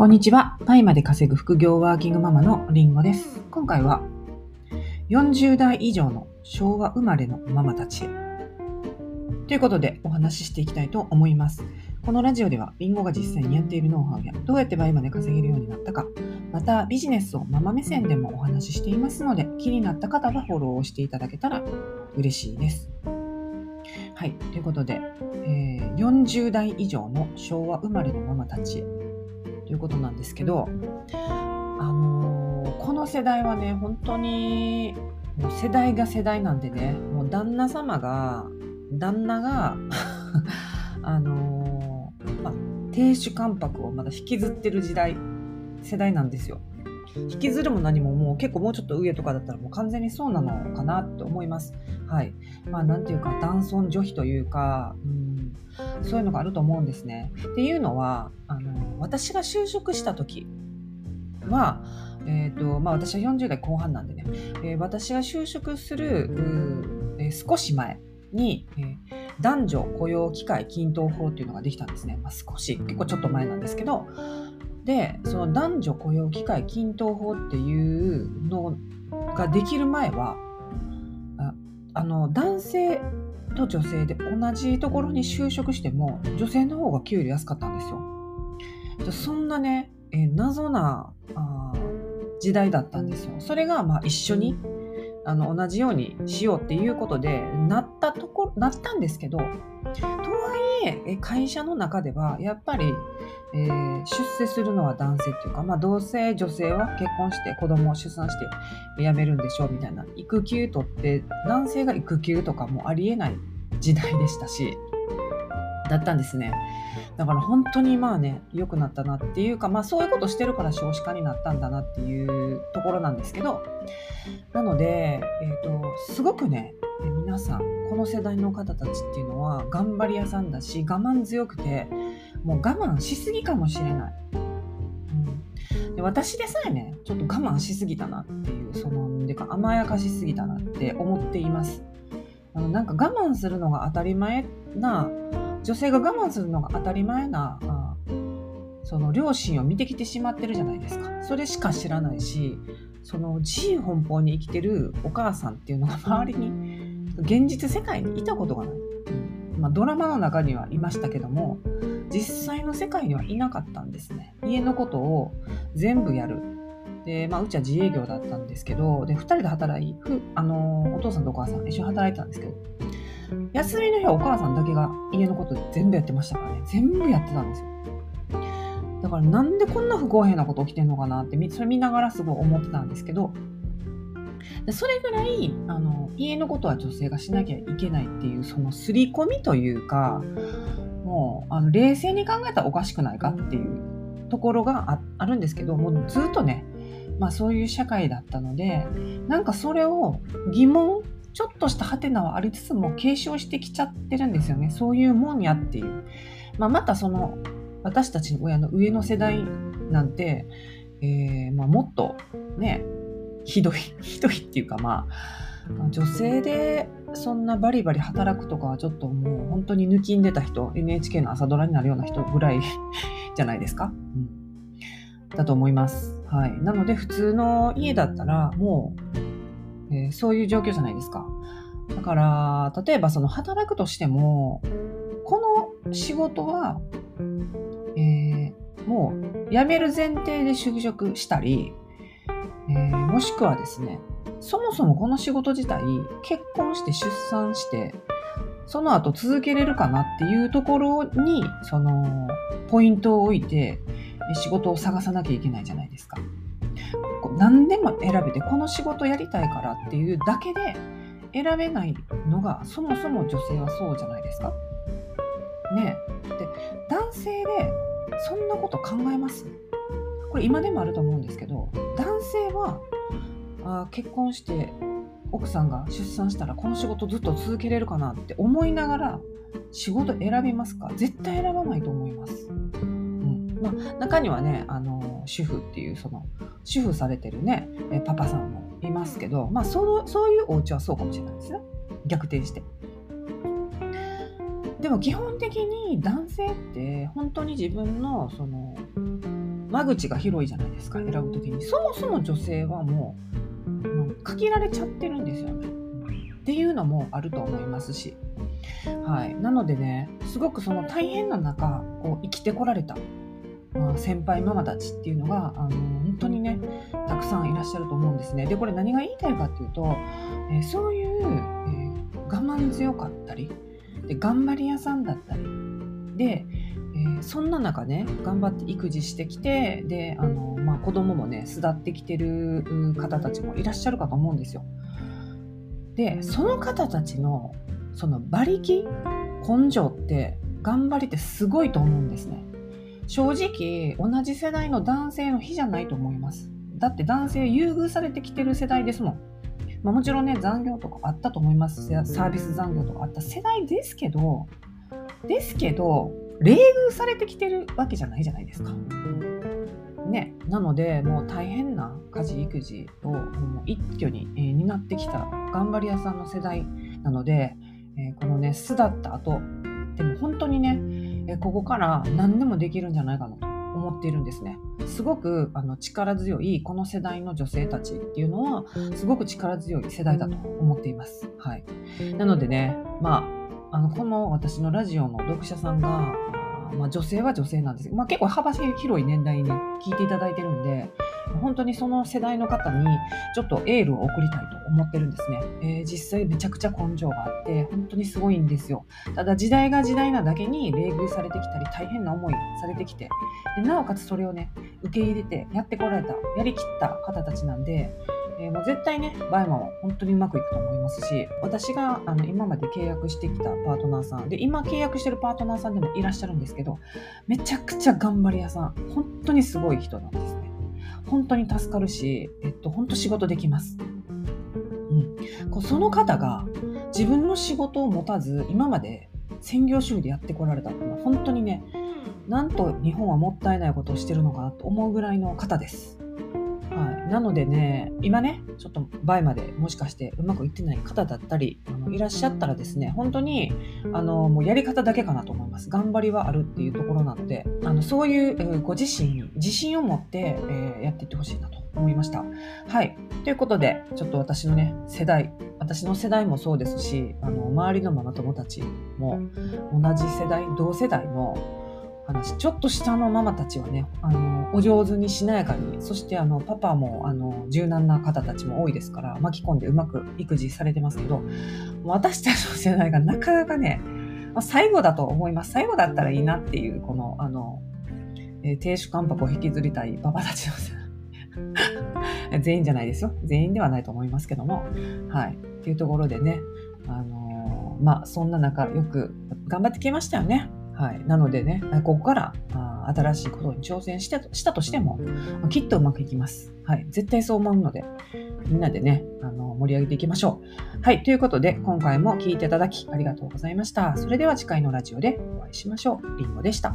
こんにちは。タイまで稼ぐ副業ワーキングママのりんごです。今回は40代以上の昭和生まれのママたちへ。ということでお話ししていきたいと思います。このラジオではりんごが実際にやっているノウハウやどうやって倍まで稼げるようになったか、またビジネスをママ目線でもお話ししていますので、気になった方はフォローをしていただけたら嬉しいです。はい。ということで、えー40代以上の昭和生まれのママたちへということなんですけど、あのーこの世代はね、本当にもう世代が世代なんでね、もう旦那様が、旦那が、あのーま、亭主関白をまだ引きずってる時代、世代なんですよ。引きずるも何ももう結構もうちょっと上とかだったらもう完全にそうなのかなと思います。はい。まあなていうか男尊女卑というか、うん、そういうのがあると思うんですね。っていうのは、あの、私が就職した時は、えっ、と、まあ私は40代後半なんでね、えー私が就職する、うえー少し前に、えー男女雇用機会均等法っていうのができたんですね。まあ少し、結構ちょっと前なんですけど、で、その男女雇用機会均等法っていうのができる前は、ああの、男性と女性で同じところに就職しても女性の方が給料安かったんですよ。そんなね、えー謎なあ時代だったんですよ。それがまあ一緒にあの同じようにしようっていうことでなったところなったんですけどで会社の中ではやっぱり、えー出世するのは男性っていうか、まあ、同性女性は結婚して子供を出産して辞めるんでしょうみたいな育休取って男性が育休とかもありえない時代でしたしだったんですね。だから本当にまあね良くなったなっていうかまあそういうことしてるから少子化になったんだなっていうところなんですけどなので、えー、とすごくね皆さんこの世代の方たちっていうのは頑張り屋さんだし我慢強くてもう我慢しすぎかもしれない、で私でさえねちょっと我慢しすぎたなっていうそのでか甘やかしすぎたなって思っています。あのなんか我慢するのが当たり前な女性が我慢するのが当たり前なその両親を見てきてしまってるじゃないですか。それしか知らないしその自由奔放に生きてるお母さんっていうのが周りに現実世界にいたことがない、まあ、ドラマの中にはいましたけども実際の世界にはいなかったんですね。家のことを全部やる。で、まあ、うちは自営業だったんですけどで2人で働いふあのお父さんとお母さん一緒に働いてたんですけど休みの日はお母さんだけが家のこと全部やってましたからね。全部やってたんですよ。だからなんでこんな不公平なこと起きてんのかなってそれ見ながらすごい思ってたんですけど。それぐらいあの家のことは女性がしなきゃいけないっていうその刷り込みというかもうあの冷静に考えたらおかしくないかっていうところがああるんですけどもうずっとね、まあ、そういう社会だったのでなんかそれを疑問ちょっとしたハテナはありつつも継承してきちゃってるんですよね。そういうもんやっていう、まあ、またその私たちの親の上の世代なんて、えーまあ、もっとねひどい ひどいっていうかまあまあ女性でそんなバリバリ働くとかはちょっともう本当に抜きんでた人 NHK の朝ドラになるような人ぐらい じゃないですか、うん、だと思います、はい、なので普通の家だったらもう、えーそういう状況じゃないですかだから例えばその働くとしてもこの仕事はえーもう辞める前提で就職したり、えーもしくはですねそもそもこの仕事自体結婚して出産してその後続けれるかなっていうところにそのポイントを置いて仕事を探さなきゃいけないじゃないですか。何でも選べてこの仕事やりたいからっていうだけで選べないのがそもそも女性はそうじゃないですか？ねで男性でそんなこと考えます？これ今でもあると思うんですけど男性はあ結婚して奥さんが出産したらこの仕事ずっと続けれるかなって思いながら仕事選びますか？絶対選ばないと思います。まあ、中にはねあの主婦っていうその主婦されてるねえパパさんもいますけど、まあ、そのそういうお家はそうかもしれないですね。逆転して。でも基本的に男性って本当に自分のその間口が広いじゃないですか選ぶ時に。そもそも女性はもう限られちゃってるんですよね。っていうのもあると思いますし。はい、なのでねすごくその大変な中こう生きてこられた、まあ、先輩ママたちっていうのがあの本当にねたくさんいらっしゃると思うんですね。でこれ何が言いたいかっていうと、えー、そういう、えー、我慢強かったりで頑張り屋さんだったりで、えー、そんな中ね頑張って育児してきてであの、まあ、子供もね巣立ってきてる方たちもいらっしゃるかと思うんですよ。でその方たちのその馬力根性って頑張りってすごいと思うんですね正直同じ世代の男性の比じゃないと思います。だって男性優遇されてきてる世代ですもん、まあ、もちろんね残業とかあったと思います。サービス残業とかあった世代ですけどですけど冷遇されてきてるわけじゃないじゃないですか。ね、なのでもう大変な家事育児をもう一挙に、えー、担ってきた頑張り屋さんの世代なのでえー、このね巣だった後でも本当にね、え、ここから何でもできるんじゃないかなと思っているんですね。すごくあの力強いこの世代の女性たちっていうのはすごく力強い世代だと思っています、はい、なのでねまああのこの私のラジオの読者さんがまあ、女性は女性なんですけど、まあ、結構幅広い年代に聞いていただいてるんで、本当にその世代の方にちょっとエールを送りたいと思ってるんですね。えー、実際めちゃくちゃ根性があって、本当にすごいんですよ。ただ時代が時代なだけに冷遇されてきたり、大変な思いされてきて、でなおかつそれをね、受け入れてやってこられた、やりきった方たちなんで、えー、もう絶対ね、バイマは本当にうまくいくと思いますし、私があの今まで契約してきたパートナーさん、で、今契約してるパートナーさんでもいらっしゃるんですけど、めちゃくちゃ頑張り屋さん、本当にすごい人なんです。本当に助かるし、えっと、本当仕事できます。うん、こうその方が自分の仕事を持たず、今まで専業主婦でやってこられたっていうのは、本当にね、なんと日本はもったいないことをしてるのかなと思うぐらいの方です。なのでね、今ね、ちょっと倍までもしかしてうまくいってない方だったり、あのいらっしゃったらですね、本当にあのもうやり方だけかなと思います。頑張りはあるっていうところなので、あのそういう、ご自身に自信を持って、えー、やっていってほしいなと思いました。はい。ということで、ちょっと私のね、世代、私の世代もそうですし、あの周りのママ友たちも同じ世代、同世代の話。ちょっと下のママたちはねあのお上手にしなやかにそしてあのパパもあの柔軟な方たちも多いですから巻き込んでうまく育児されてますけど私たちの世代がなかなかね、まあ、最後だと思います。最後だったらいいなっていうこのあの、えー、亭主関白を引きずりたいパパたちの世代。全員じゃないですよ。全員ではないと思いますけども。はい。っていうところでねあの、まあそんな中よく頑張ってきましたよね。はい、なのでね、ここからあ新しいことに挑戦してしたとしても、きっとうまくいきます。はい、絶対そう思うので、みんなでね、あの盛り上げていきましょう。はい、ということで、今回も聴いていただきありがとうございました。それでは次回のラジオでお会いしましょう。りんごでした。